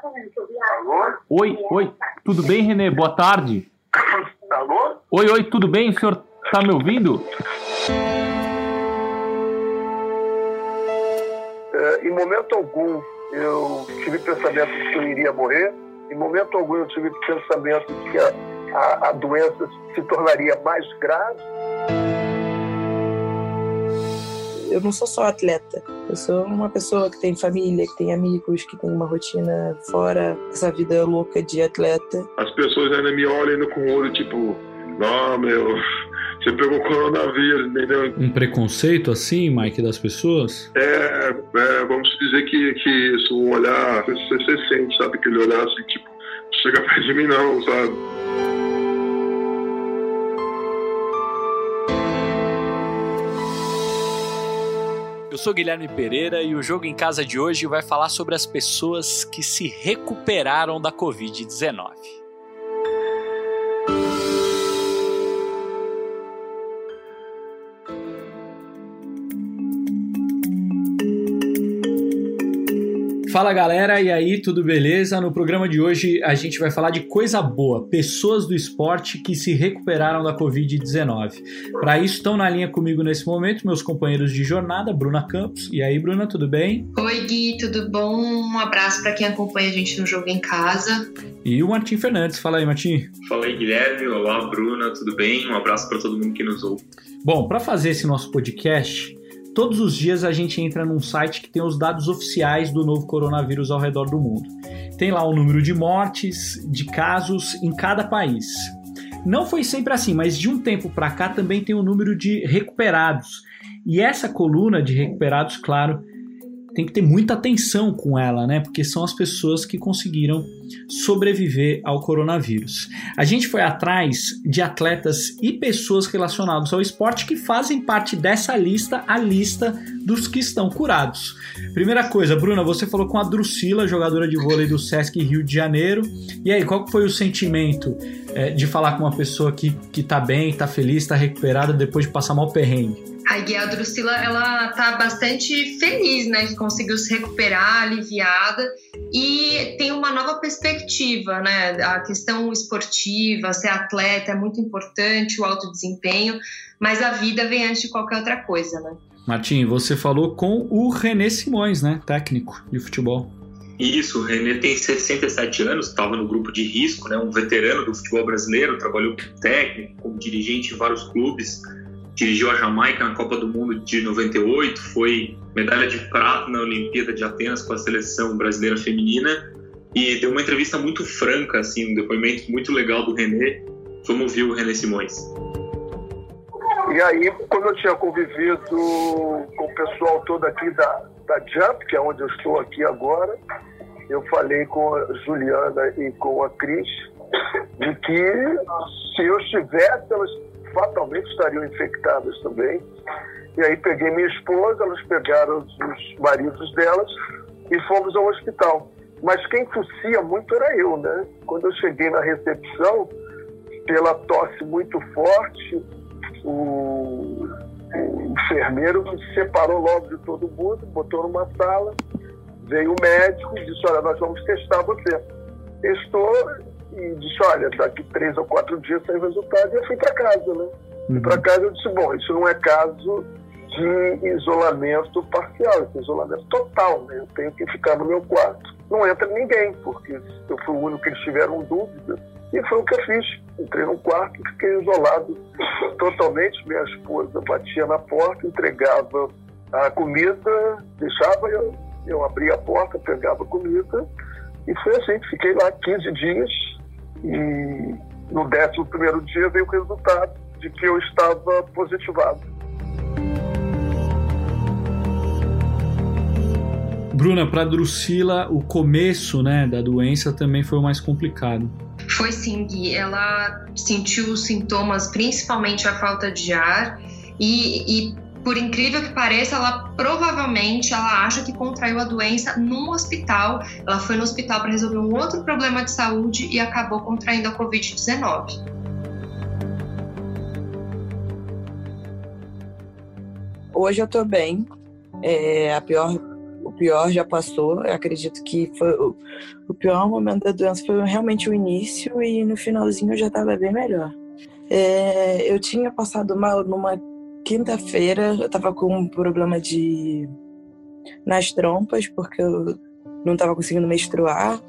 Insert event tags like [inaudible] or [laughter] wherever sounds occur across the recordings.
Alô? Oi, oi, tudo bem, Renê? Boa tarde. Alô? Oi, oi, tudo bem? O senhor tá me ouvindo? É, em momento algum eu tive pensamento de que eu iria morrer. Em momento algum eu tive pensamento de que a, a, a doença se tornaria mais grave. Eu não sou só atleta, eu sou uma pessoa que tem família, que tem amigos, que tem uma rotina fora essa vida louca de atleta. As pessoas ainda me olham com o olho tipo, não, meu, você pegou coronavírus, entendeu? Um preconceito assim, Mike, das pessoas? É, é vamos dizer que, que isso, um olhar, você, você sente, sabe? Aquele olhar assim, tipo, chega perto de mim não, sabe? Eu sou Guilherme Pereira e o jogo em casa de hoje vai falar sobre as pessoas que se recuperaram da Covid-19. Fala galera, e aí, tudo beleza? No programa de hoje a gente vai falar de coisa boa, pessoas do esporte que se recuperaram da Covid-19. Para isso estão na linha comigo nesse momento meus companheiros de jornada, Bruna Campos. E aí, Bruna, tudo bem? Oi, Gui, tudo bom? Um abraço para quem acompanha a gente no jogo em casa. E o Martim Fernandes, fala aí, Martim. Fala aí, Guilherme. Olá, Bruna, tudo bem? Um abraço para todo mundo que nos ouve. Bom, para fazer esse nosso podcast, Todos os dias a gente entra num site que tem os dados oficiais do novo coronavírus ao redor do mundo. Tem lá o número de mortes, de casos em cada país. Não foi sempre assim, mas de um tempo para cá também tem o número de recuperados. E essa coluna de recuperados, claro, tem que ter muita atenção com ela, né? Porque são as pessoas que conseguiram sobreviver ao coronavírus. A gente foi atrás de atletas e pessoas relacionadas ao esporte que fazem parte dessa lista, a lista dos que estão curados. Primeira coisa, Bruna, você falou com a Drusila, jogadora de vôlei do Sesc Rio de Janeiro. E aí, qual foi o sentimento é, de falar com uma pessoa que, que tá bem, tá feliz, tá recuperada depois de passar mal perrengue? A Guia Drusila, ela tá bastante feliz, né, que conseguiu se recuperar, aliviada e tem uma nova perspectiva, né? A questão esportiva, ser atleta é muito importante, o alto desempenho, mas a vida vem antes de qualquer outra coisa, né? Martim, você falou com o René Simões, né, técnico de futebol. Isso, o René tem 67 anos, estava no grupo de risco, né, um veterano do futebol brasileiro, trabalhou como técnico, como dirigente em vários clubes dirigiu a Jamaica na Copa do Mundo de 98, foi medalha de prata na Olimpíada de Atenas com a seleção brasileira feminina e deu uma entrevista muito franca, assim, um depoimento muito legal do René. Vamos ouvir o René Simões. E aí, quando eu tinha convivido com o pessoal todo aqui da, da Jump, que é onde eu estou aqui agora, eu falei com a Juliana e com a Cris de que se eu estivesse, elas fatalmente estariam infectadas também. E aí peguei minha esposa, elas pegaram os maridos delas e fomos ao hospital. Mas quem tossia muito era eu, né? Quando eu cheguei na recepção, pela tosse muito forte, o, o enfermeiro me separou logo de todo mundo, botou numa sala, veio o médico e disse, olha, nós vamos testar você. Testou e disse, olha, daqui três ou quatro dias sai o resultado, e eu fui para casa, né? Fui uhum. para casa e disse, bom, isso não é caso de isolamento parcial, isso é isolamento total, né? Eu tenho que ficar no meu quarto. Não entra ninguém, porque eu fui o único que eles tiveram dúvida. E foi o que eu fiz. Entrei no quarto e fiquei isolado [laughs] totalmente. Minha esposa batia na porta, entregava a comida, deixava eu, eu abria a porta, pegava a comida. E foi assim, fiquei lá 15 dias e no 11 dia veio o resultado de que eu estava positivado. Bruna, para Drusila, o começo né, da doença também foi o mais complicado. Foi sim, Gui. Ela sentiu os sintomas, principalmente a falta de ar, e, e por incrível que pareça, ela provavelmente ela acha que contraiu a doença num hospital. Ela foi no hospital para resolver um outro problema de saúde e acabou contraindo a Covid-19. Hoje eu tô bem. É, a pior, o pior já passou. Eu acredito que foi o, o pior momento da doença foi realmente o início e no finalzinho eu já estava bem melhor. É, eu tinha passado mal numa quinta-feira, eu estava com um problema de nas trompas porque eu não estava conseguindo menstruar.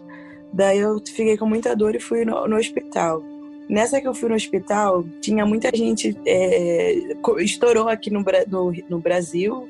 Daí eu fiquei com muita dor e fui no, no hospital. Nessa que eu fui no hospital, tinha muita gente. É, estourou aqui no, no, no Brasil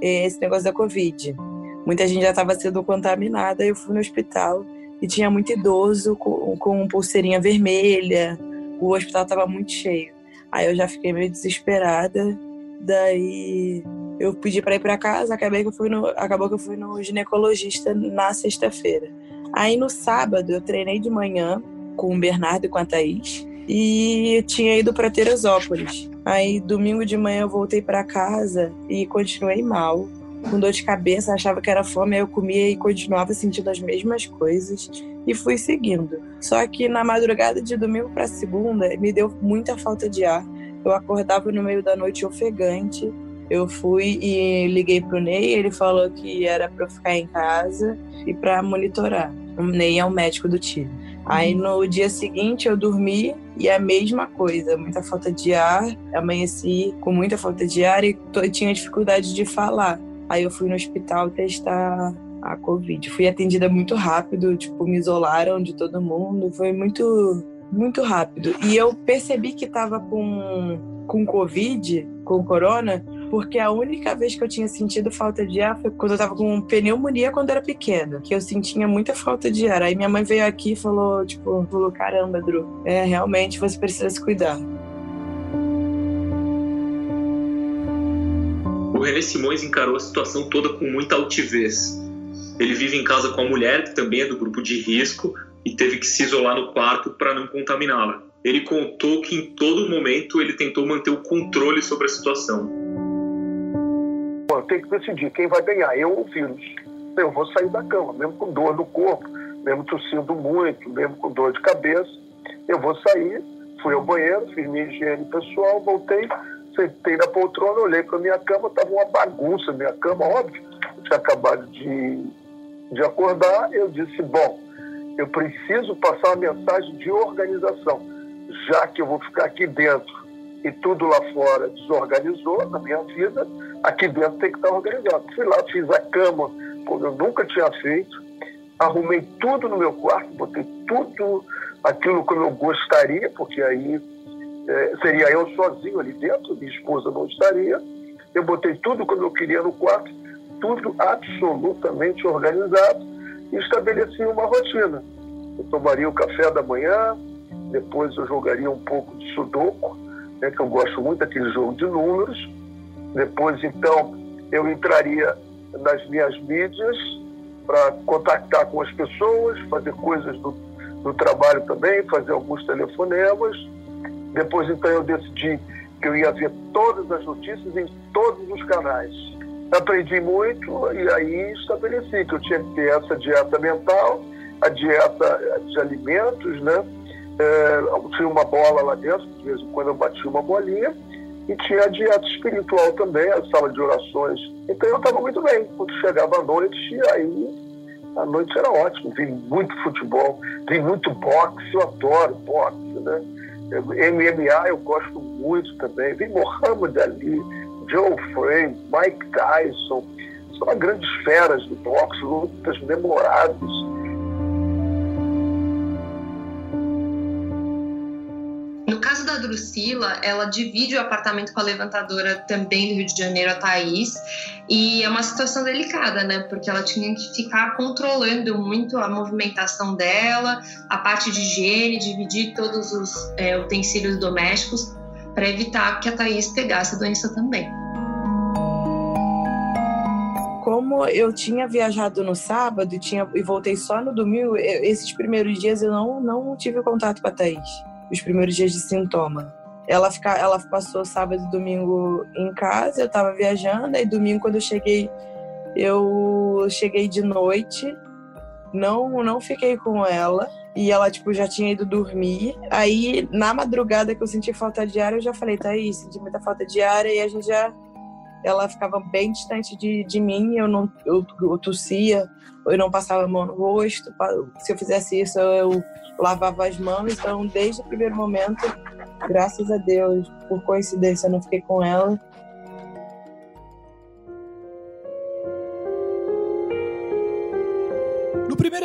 é, esse negócio da Covid. Muita gente já estava sendo contaminada. Eu fui no hospital e tinha muito idoso com, com pulseirinha vermelha. O hospital estava muito cheio. Aí eu já fiquei meio desesperada. Daí eu pedi para ir para casa, acabei que eu fui no, acabou que eu fui no ginecologista na sexta-feira. Aí no sábado eu treinei de manhã com o Bernardo e com a Thaís e tinha ido para Teresópolis. Aí domingo de manhã eu voltei para casa e continuei mal, com dor de cabeça, achava que era fome, aí eu comia e continuava sentindo as mesmas coisas e fui seguindo. Só que na madrugada de domingo para segunda me deu muita falta de ar. Eu acordava no meio da noite ofegante. Eu fui e liguei pro Ney, ele falou que era para ficar em casa e para monitorar. O Ney é o médico do time. Aí uhum. no dia seguinte eu dormi e a mesma coisa, muita falta de ar, amanheci com muita falta de ar e tinha dificuldade de falar. Aí eu fui no hospital testar a Covid. Fui atendida muito rápido, tipo, me isolaram de todo mundo, foi muito muito rápido. E eu percebi que tava com com Covid, com corona, porque a única vez que eu tinha sentido falta de ar foi quando eu tava com pneumonia quando era pequena, que eu sentia muita falta de ar. Aí minha mãe veio aqui e falou, tipo, falou, caramba, Drew, é, realmente você precisa se cuidar. O René Simões encarou a situação toda com muita altivez. Ele vive em casa com a mulher, que também é do grupo de risco, e teve que se isolar no quarto para não contaminá-la. Ele contou que em todo momento ele tentou manter o controle sobre a situação tem que decidir quem vai ganhar, eu ou o vírus. Eu vou sair da cama, mesmo com dor no corpo, mesmo tossindo muito, mesmo com dor de cabeça. Eu vou sair, fui ao banheiro, fiz minha higiene pessoal, voltei, sentei na poltrona, olhei para minha cama, estava uma bagunça minha cama, óbvio. Eu tinha acabado de, de acordar, eu disse, bom, eu preciso passar uma mensagem de organização, já que eu vou ficar aqui dentro e tudo lá fora desorganizou na minha vida, aqui dentro tem que estar organizado. Fui lá, fiz a cama, como eu nunca tinha feito, arrumei tudo no meu quarto, botei tudo aquilo como eu gostaria, porque aí é, seria eu sozinho ali dentro, minha esposa não estaria. Eu botei tudo como eu queria no quarto, tudo absolutamente organizado e estabeleci uma rotina. Eu tomaria o café da manhã, depois eu jogaria um pouco de sudoku, né, que eu gosto muito daquele jogo de números. Depois, então, eu entraria nas minhas mídias para contactar com as pessoas, fazer coisas do, do trabalho também, fazer alguns telefonemas. Depois, então, eu decidi que eu ia ver todas as notícias em todos os canais. Aprendi muito e aí estabeleci que eu tinha que ter essa dieta mental, a dieta de alimentos, né? É, tinha uma bola lá dentro, de vez em quando eu batia uma bolinha, e tinha a dieta espiritual também, a sala de orações. Então eu estava muito bem. Quando chegava a noite, aí a noite era ótima. Vi muito futebol, vi muito boxe, eu adoro boxe, né? MMA eu gosto muito também. Vi Mohamed Ali, Joe Frame, Mike Tyson. São grandes feras do boxe, lutas memoráveis. a Drusila, ela divide o apartamento com a levantadora também do Rio de Janeiro, a Thaís, e é uma situação delicada, né? Porque ela tinha que ficar controlando muito a movimentação dela, a parte de higiene, dividir todos os é, utensílios domésticos para evitar que a Thaís pegasse a doença também. Como eu tinha viajado no sábado e, tinha, e voltei só no domingo, esses primeiros dias eu não, não tive contato com a Thaís os primeiros dias de sintoma. Ela, fica, ela passou sábado e domingo em casa, eu estava viajando, e domingo quando eu cheguei, eu cheguei de noite, não não fiquei com ela, e ela, tipo, já tinha ido dormir. Aí, na madrugada que eu senti falta de ar, eu já falei, Thaís, senti muita falta de ar, e a gente já ela ficava bem distante de, de mim, eu não eu, eu tossia, eu não passava a mão no rosto. Se eu fizesse isso, eu lavava as mãos. Então, desde o primeiro momento, graças a Deus, por coincidência, eu não fiquei com ela.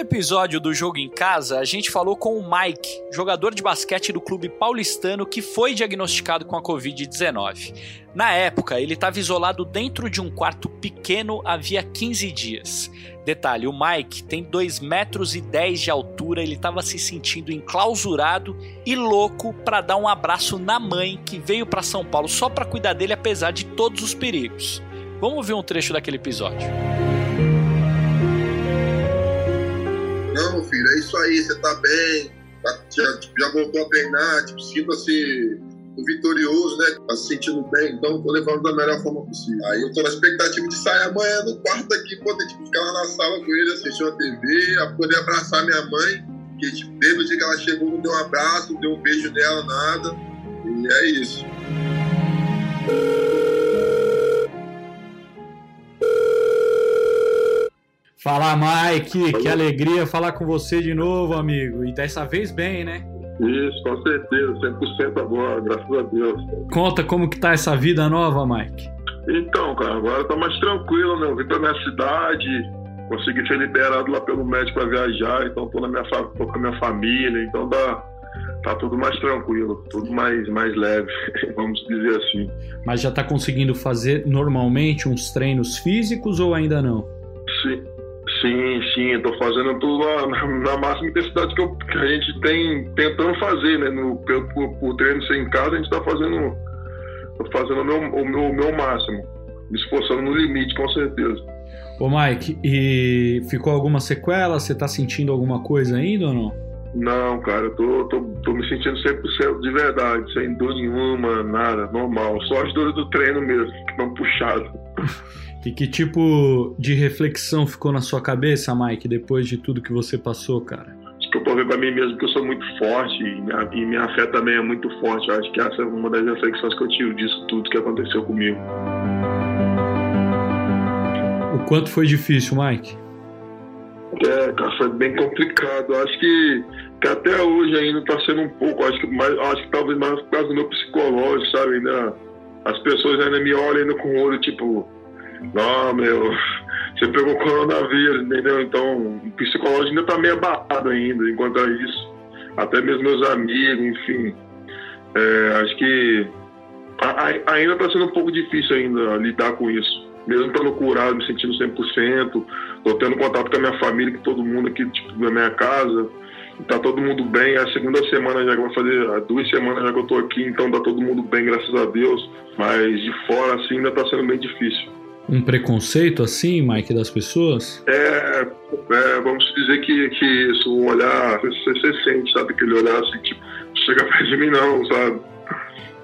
Primeiro episódio do Jogo em Casa, a gente falou com o Mike, jogador de basquete do clube paulistano que foi diagnosticado com a Covid-19. Na época, ele estava isolado dentro de um quarto pequeno havia 15 dias. Detalhe, o Mike tem 2 metros e 10 de altura, ele estava se sentindo enclausurado e louco para dar um abraço na mãe que veio para São Paulo só para cuidar dele apesar de todos os perigos. Vamos ver um trecho daquele episódio. Filho, é isso aí, você tá bem, tá, já, já voltou a treinar, tipo, sinta-se vitorioso, né? Tá se sentindo bem, então tô levando da melhor forma possível. Aí eu tô na expectativa de sair amanhã no quarto aqui, poder tipo, ficar lá na sala com ele, assistir uma TV, a poder abraçar minha mãe, que tipo, desde o dia que ela chegou, não deu um abraço, não deu um beijo nela, nada. E é isso. Fala, Mike, que alegria falar com você de novo, amigo. E dessa vez bem, né? Isso, com certeza, 100% agora, graças a Deus. Conta como que tá essa vida nova, Mike. Então, cara, agora tá mais tranquilo, né? Eu vim pra minha cidade, consegui ser liberado lá pelo médico para viajar, então tô, na minha, tô com a minha família, então dá, tá tudo mais tranquilo, tudo mais, mais leve, [laughs] vamos dizer assim. Mas já tá conseguindo fazer normalmente uns treinos físicos ou ainda não? Sim, Sim, sim, eu tô fazendo tudo na, na máxima intensidade que, eu, que, a gente tem tentando fazer, né? No, por, por treino ser em casa, a gente tá fazendo, tô fazendo o meu, o, meu, o meu máximo, me esforçando no limite, com certeza. Ô Mike, e ficou alguma sequela? Você tá sentindo alguma coisa ainda ou não? Não, cara, eu tô, tô, tô me sentindo 100% de verdade, sem dor nenhuma, nada, normal. Só as dores do treino mesmo, que estão puxado. [laughs] E que tipo de reflexão ficou na sua cabeça, Mike, depois de tudo que você passou, cara? Que eu provei pra mim mesmo que eu sou muito forte e minha, e minha fé também é muito forte. Eu acho que essa é uma das reflexões que eu tive disso tudo que aconteceu comigo. O quanto foi difícil, Mike? É, cara, foi bem complicado. Eu acho que, que até hoje ainda tá sendo um pouco, acho que, mais, acho que talvez mais por causa do meu psicológico, sabe? Ainda, as pessoas ainda me olham ainda com o olho, tipo, não, meu, você pegou coronavírus, entendeu? Então, o psicológico ainda tá meio abalado ainda, enquanto a isso. Até mesmo meus amigos, enfim. É, acho que a, ainda tá sendo um pouco difícil ainda lidar com isso. Mesmo estando curado, me sentindo 100%, tô tendo contato com a minha família, com todo mundo aqui, tipo, na minha casa. Tá todo mundo bem. É a segunda semana já que vai fazer, duas semanas já que eu tô aqui, então tá todo mundo bem, graças a Deus. Mas de fora, assim, ainda tá sendo bem difícil um preconceito assim, Mike, das pessoas? É, é vamos dizer que, que isso, um olhar, você, você sente, sabe? Aquele olhar assim, tipo, chega perto de mim não, sabe?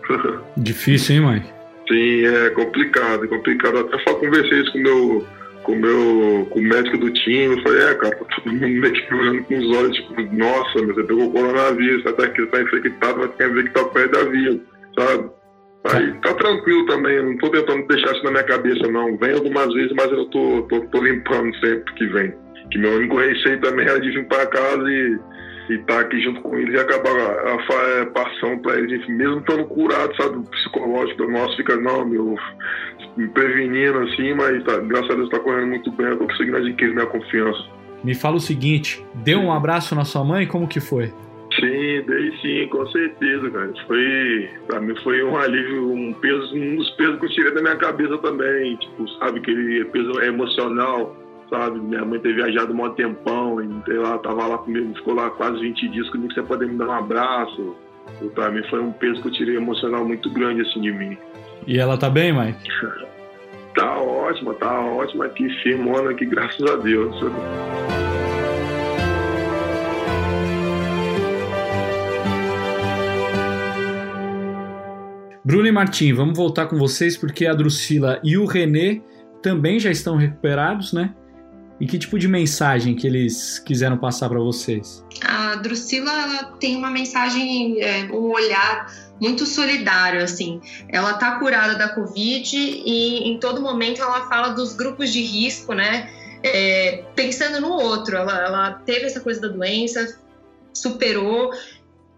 [laughs] Difícil, hein, Mike? Sim, é complicado, é complicado. Até só conversei isso com meu, com meu, com o médico do time, eu falei, é, cara, tá todo mundo meio que olhando com os olhos, tipo, nossa, mas você pegou coronavírus, você tá aqui, tá infectado, mas quer ver que tá perto da vida, sabe? Aí tá tranquilo também, não tô tentando deixar isso na minha cabeça, não. Vem algumas vezes, mas eu tô, tô, tô limpando sempre que vem. Que meu único receio também era de vir para casa e estar tá aqui junto com eles e acabar a, a, a passando para eles, mesmo estando curado, sabe, o psicológico nosso fica, não, meu, me prevenindo assim, mas tá, graças a Deus tá correndo muito bem, eu tô conseguindo adquirir minha confiança. Me fala o seguinte, deu um abraço na sua mãe, como que foi? Sim, com certeza, cara. Foi, pra mim foi um alívio, um peso, um dos pesos que eu tirei da minha cabeça também. Tipo, sabe, aquele peso emocional, sabe? Minha mãe ter viajado um tempão, e, sei lá, tava lá comigo, ficou lá quase 20 dias comigo, você poder me dar um abraço. E pra mim foi um peso que eu tirei emocional muito grande, assim, de mim. E ela tá bem, mãe? [laughs] tá ótima, tá ótima aqui, firmona aqui, graças a Deus. Bruno e Martim, vamos voltar com vocês porque a Drusila e o Renê também já estão recuperados, né? E que tipo de mensagem que eles quiseram passar para vocês? A Drusila ela tem uma mensagem, é, um olhar muito solidário, assim. Ela tá curada da Covid e em todo momento ela fala dos grupos de risco, né? É, pensando no outro. Ela, ela teve essa coisa da doença, superou,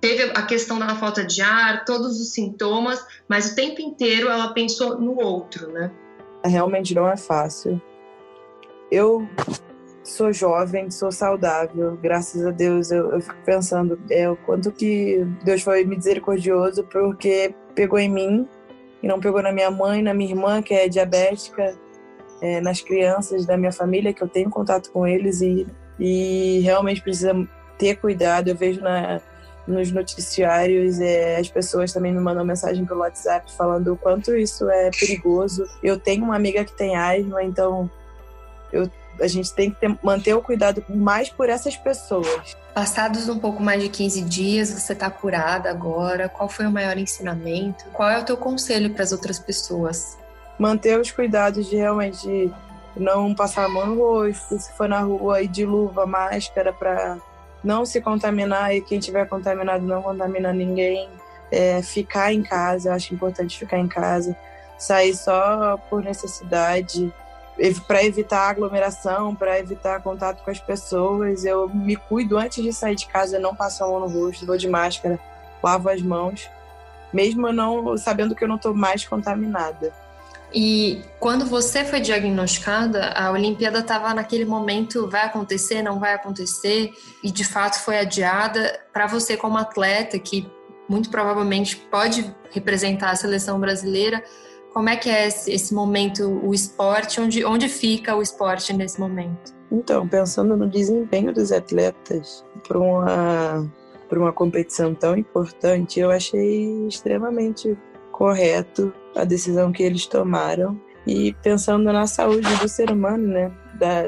teve a questão da falta de ar, todos os sintomas, mas o tempo inteiro ela pensou no outro, né? Realmente não é fácil. Eu sou jovem, sou saudável, graças a Deus. Eu, eu fico pensando é, o quanto que Deus foi misericordioso, porque pegou em mim e não pegou na minha mãe, na minha irmã, que é diabética, é, nas crianças da minha família, que eu tenho contato com eles e, e realmente precisa ter cuidado. Eu vejo na, nos noticiários, é, as pessoas também me mandam mensagem pelo WhatsApp falando o quanto isso é perigoso. Eu tenho uma amiga que tem asma, então eu a gente tem que ter, manter o cuidado mais por essas pessoas. Passados um pouco mais de 15 dias, você está curada agora. Qual foi o maior ensinamento? Qual é o teu conselho para as outras pessoas? Manter os cuidados de realmente não passar a mão no rosto, se for na rua, ir de luva, máscara para não se contaminar e quem tiver contaminado não contaminar ninguém. É, ficar em casa, eu acho importante ficar em casa. Sair só por necessidade para evitar aglomeração, para evitar contato com as pessoas. Eu me cuido antes de sair de casa, não passo a mão no rosto, vou de máscara, lavo as mãos, mesmo não sabendo que eu não estou mais contaminada. E quando você foi diagnosticada, a Olimpíada estava naquele momento, vai acontecer, não vai acontecer, e de fato foi adiada. Para você como atleta, que muito provavelmente pode representar a seleção brasileira, como é que é esse, esse momento, o esporte? Onde, onde fica o esporte nesse momento? Então, pensando no desempenho dos atletas para uma, para uma competição tão importante, eu achei extremamente correto a decisão que eles tomaram. E pensando na saúde do ser humano, né? Da,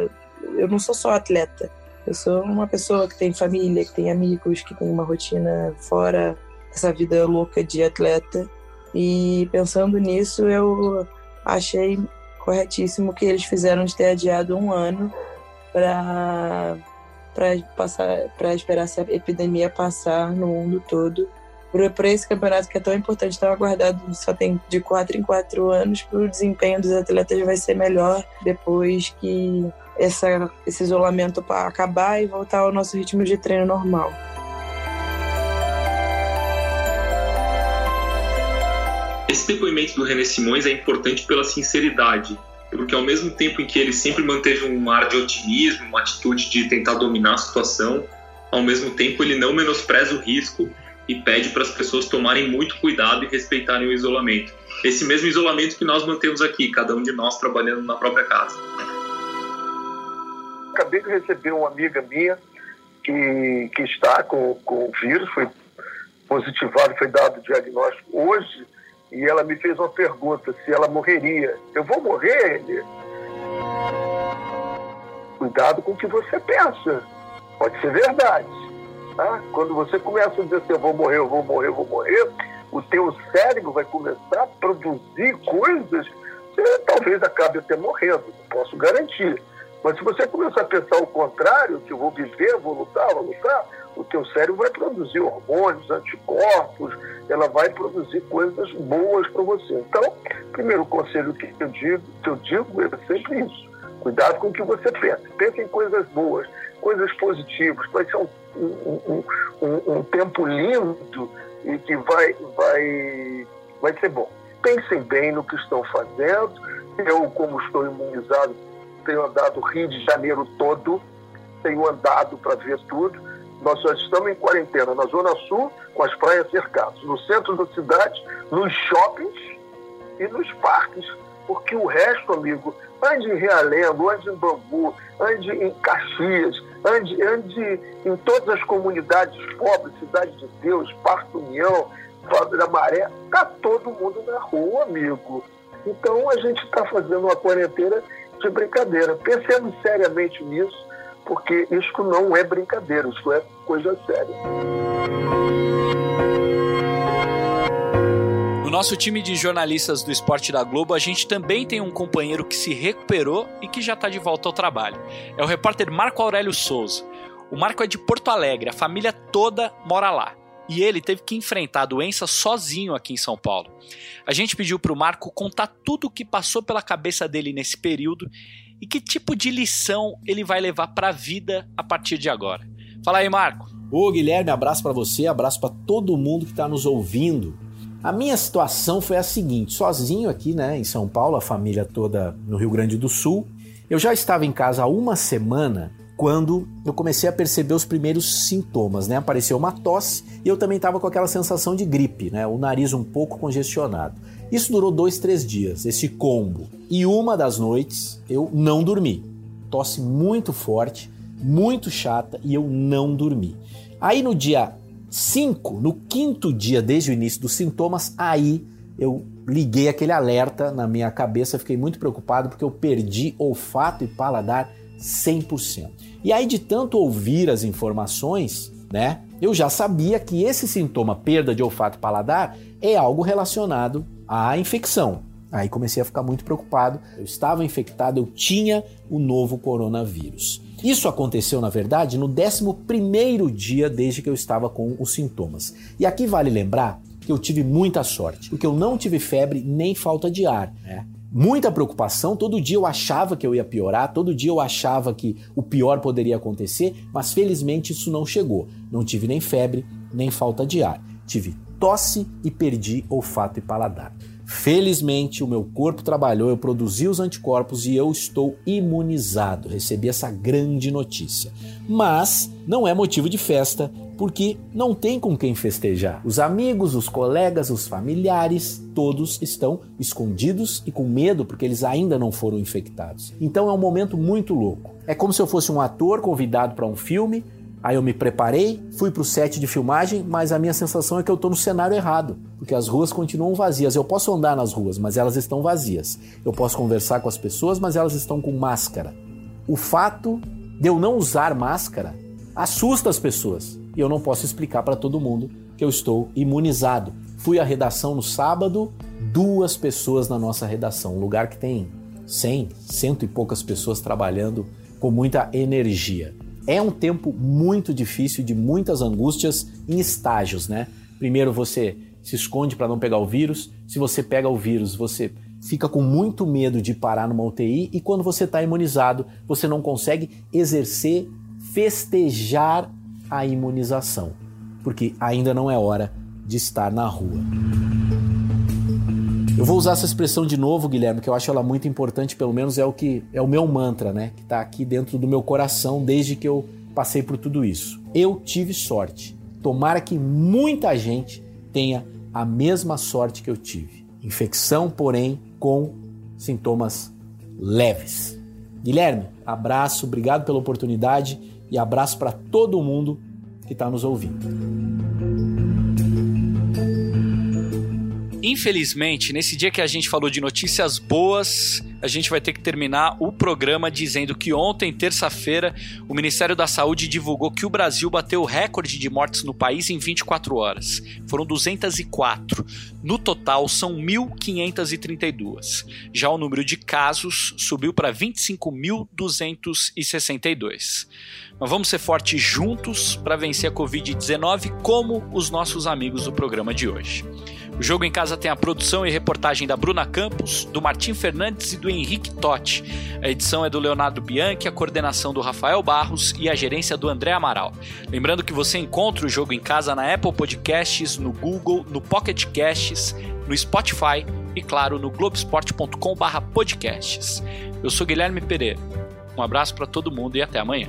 eu não sou só atleta, eu sou uma pessoa que tem família, que tem amigos, que tem uma rotina fora dessa vida louca de atleta. E pensando nisso, eu achei corretíssimo que eles fizeram de ter adiado um ano para para passar para esperar essa epidemia passar no mundo todo para esse campeonato que é tão importante estava aguardado só tem de quatro em quatro anos para o desempenho dos atletas vai ser melhor depois que essa, esse isolamento para acabar e voltar ao nosso ritmo de treino normal. Esse depoimento do René Simões é importante pela sinceridade, porque ao mesmo tempo em que ele sempre manteve um ar de otimismo, uma atitude de tentar dominar a situação, ao mesmo tempo ele não menospreza o risco e pede para as pessoas tomarem muito cuidado e respeitarem o isolamento. Esse mesmo isolamento que nós mantemos aqui, cada um de nós trabalhando na própria casa. Acabei de receber uma amiga minha que, que está com, com o vírus, foi positivado, foi dado o diagnóstico hoje e ela me fez uma pergunta se ela morreria. Eu vou morrer, ele? Cuidado com o que você pensa. Pode ser verdade. Tá? Quando você começa a dizer assim, eu vou morrer, eu vou morrer, eu vou morrer, o teu cérebro vai começar a produzir coisas, você talvez acabe até morrendo, não posso garantir. Mas se você começar a pensar o contrário, que eu vou viver, vou lutar, vou lutar, o teu cérebro vai produzir hormônios, anticorpos, ela vai produzir coisas boas para você. Então, primeiro conselho que eu digo, que eu digo é sempre isso. Cuidado com o que você pensa. Pense em coisas boas, coisas positivas. Vai ser um, um, um, tempo lindo e que vai, vai, vai ser bom. Pensem bem no que estão fazendo. Eu, como estou imunizado, tenho andado Rio de Janeiro todo, tenho andado para ver tudo nós só estamos em quarentena na Zona Sul, com as praias cercadas, no centro da cidade, nos shoppings e nos parques. Porque o resto, amigo, ande em Realengo, ande em Bambu, ande em Caxias, ande, ande em todas as comunidades pobres, Cidade de Deus, Parque União, Fábio da Maré, está todo mundo na rua, amigo. Então a gente está fazendo uma quarentena de brincadeira. Pensemos seriamente nisso porque isso não é brincadeira, isso é coisa séria. No nosso time de jornalistas do Esporte da Globo, a gente também tem um companheiro que se recuperou e que já está de volta ao trabalho. É o repórter Marco Aurélio Souza. O Marco é de Porto Alegre, a família toda mora lá. e ele teve que enfrentar a doença sozinho aqui em São Paulo. A gente pediu para o Marco contar tudo o que passou pela cabeça dele nesse período e que tipo de lição ele vai levar para a vida a partir de agora. Fala aí, Marco. Ô, Guilherme, abraço para você, abraço para todo mundo que está nos ouvindo. A minha situação foi a seguinte: sozinho aqui, né, em São Paulo, a família toda no Rio Grande do Sul. Eu já estava em casa há uma semana quando eu comecei a perceber os primeiros sintomas, né? Apareceu uma tosse e eu também estava com aquela sensação de gripe, né? O nariz um pouco congestionado. Isso durou dois, três dias, esse combo. E uma das noites eu não dormi. Tosse muito forte, muito chata e eu não dormi. Aí no dia 5, no quinto dia desde o início dos sintomas, aí eu liguei aquele alerta na minha cabeça, fiquei muito preocupado porque eu perdi olfato e paladar 100%. E aí de tanto ouvir as informações, né, eu já sabia que esse sintoma, perda de olfato e paladar, é algo relacionado à infecção. Aí comecei a ficar muito preocupado. Eu estava infectado, eu tinha o novo coronavírus. Isso aconteceu, na verdade, no 11 dia desde que eu estava com os sintomas. E aqui vale lembrar que eu tive muita sorte, porque eu não tive febre nem falta de ar. Né? Muita preocupação, todo dia eu achava que eu ia piorar, todo dia eu achava que o pior poderia acontecer, mas felizmente isso não chegou. Não tive nem febre, nem falta de ar. Tive tosse e perdi olfato e paladar. Felizmente, o meu corpo trabalhou, eu produzi os anticorpos e eu estou imunizado. Recebi essa grande notícia. Mas não é motivo de festa, porque não tem com quem festejar. Os amigos, os colegas, os familiares, todos estão escondidos e com medo porque eles ainda não foram infectados. Então é um momento muito louco. É como se eu fosse um ator convidado para um filme, Aí eu me preparei, fui para o set de filmagem, mas a minha sensação é que eu estou no cenário errado, porque as ruas continuam vazias. Eu posso andar nas ruas, mas elas estão vazias. Eu posso conversar com as pessoas, mas elas estão com máscara. O fato de eu não usar máscara assusta as pessoas e eu não posso explicar para todo mundo que eu estou imunizado. Fui à redação no sábado, duas pessoas na nossa redação, um lugar que tem 100, cento e poucas pessoas trabalhando com muita energia. É um tempo muito difícil, de muitas angústias em estágios, né? Primeiro você se esconde para não pegar o vírus. Se você pega o vírus, você fica com muito medo de parar numa UTI e quando você está imunizado, você não consegue exercer, festejar a imunização, porque ainda não é hora de estar na rua. Eu vou usar essa expressão de novo, Guilherme, que eu acho ela muito importante, pelo menos é o que é o meu mantra, né? Que está aqui dentro do meu coração desde que eu passei por tudo isso. Eu tive sorte. Tomara que muita gente tenha a mesma sorte que eu tive. Infecção, porém, com sintomas leves. Guilherme, abraço, obrigado pela oportunidade e abraço para todo mundo que está nos ouvindo. Infelizmente, nesse dia que a gente falou de notícias boas, a gente vai ter que terminar o programa dizendo que ontem, terça-feira, o Ministério da Saúde divulgou que o Brasil bateu o recorde de mortes no país em 24 horas. Foram 204. No total, são 1.532. Já o número de casos subiu para 25.262. Mas vamos ser fortes juntos para vencer a Covid-19, como os nossos amigos do programa de hoje. O Jogo em Casa tem a produção e reportagem da Bruna Campos, do Martim Fernandes e do Henrique Totti. A edição é do Leonardo Bianchi, a coordenação do Rafael Barros e a gerência do André Amaral. Lembrando que você encontra o Jogo em Casa na Apple Podcasts, no Google, no Pocket Casts, no Spotify e, claro, no globesport.com/podcasts. Eu sou Guilherme Pereira. Um abraço para todo mundo e até amanhã.